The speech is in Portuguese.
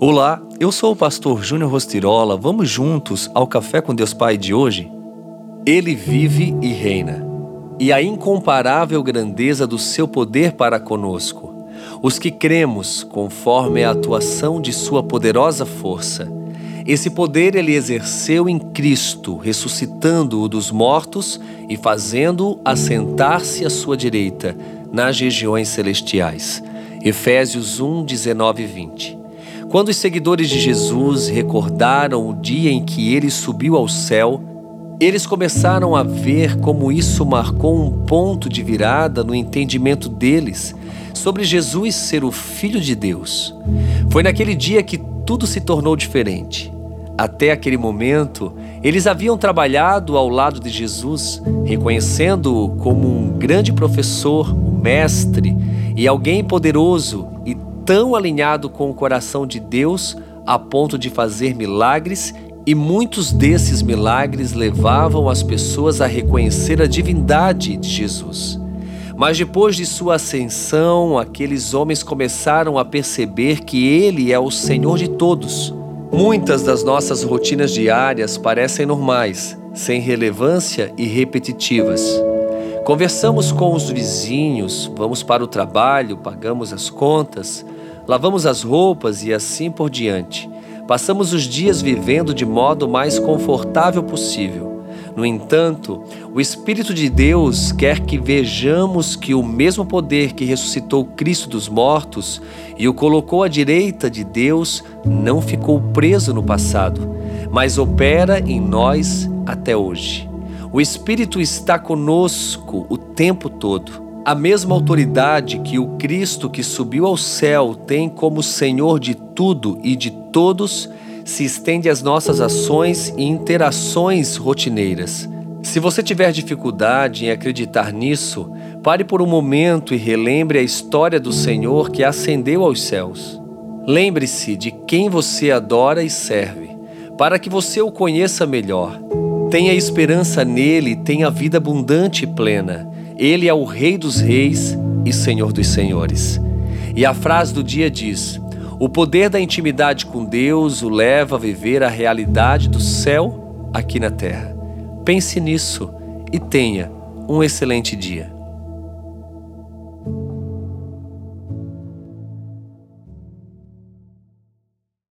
Olá, eu sou o pastor Júnior Rostirola. Vamos juntos ao Café com Deus Pai de hoje? Ele vive e reina, e a incomparável grandeza do seu poder para conosco, os que cremos conforme a atuação de sua poderosa força. Esse poder ele exerceu em Cristo, ressuscitando-o dos mortos e fazendo-o assentar-se à sua direita, nas regiões celestiais. Efésios 1, 19 e 20. Quando os seguidores de Jesus recordaram o dia em que ele subiu ao céu, eles começaram a ver como isso marcou um ponto de virada no entendimento deles sobre Jesus ser o Filho de Deus. Foi naquele dia que tudo se tornou diferente. Até aquele momento, eles haviam trabalhado ao lado de Jesus, reconhecendo-o como um grande professor, um mestre e alguém poderoso e tão alinhado com o coração de Deus a ponto de fazer milagres, e muitos desses milagres levavam as pessoas a reconhecer a divindade de Jesus. Mas depois de sua ascensão, aqueles homens começaram a perceber que Ele é o Senhor de todos. Muitas das nossas rotinas diárias parecem normais, sem relevância e repetitivas. Conversamos com os vizinhos, vamos para o trabalho, pagamos as contas, lavamos as roupas e assim por diante. Passamos os dias vivendo de modo mais confortável possível. No entanto, o Espírito de Deus quer que vejamos que o mesmo poder que ressuscitou Cristo dos mortos e o colocou à direita de Deus não ficou preso no passado, mas opera em nós até hoje. O Espírito está conosco o tempo todo. A mesma autoridade que o Cristo que subiu ao céu tem como Senhor de tudo e de todos se estende às nossas ações e interações rotineiras. Se você tiver dificuldade em acreditar nisso, pare por um momento e relembre a história do Senhor que ascendeu aos céus. Lembre-se de quem você adora e serve, para que você o conheça melhor. Tenha esperança nele tenha vida abundante e plena. Ele é o Rei dos Reis e Senhor dos Senhores. E a frase do dia diz: O poder da intimidade com Deus o leva a viver a realidade do céu aqui na terra. Pense nisso e tenha um excelente dia.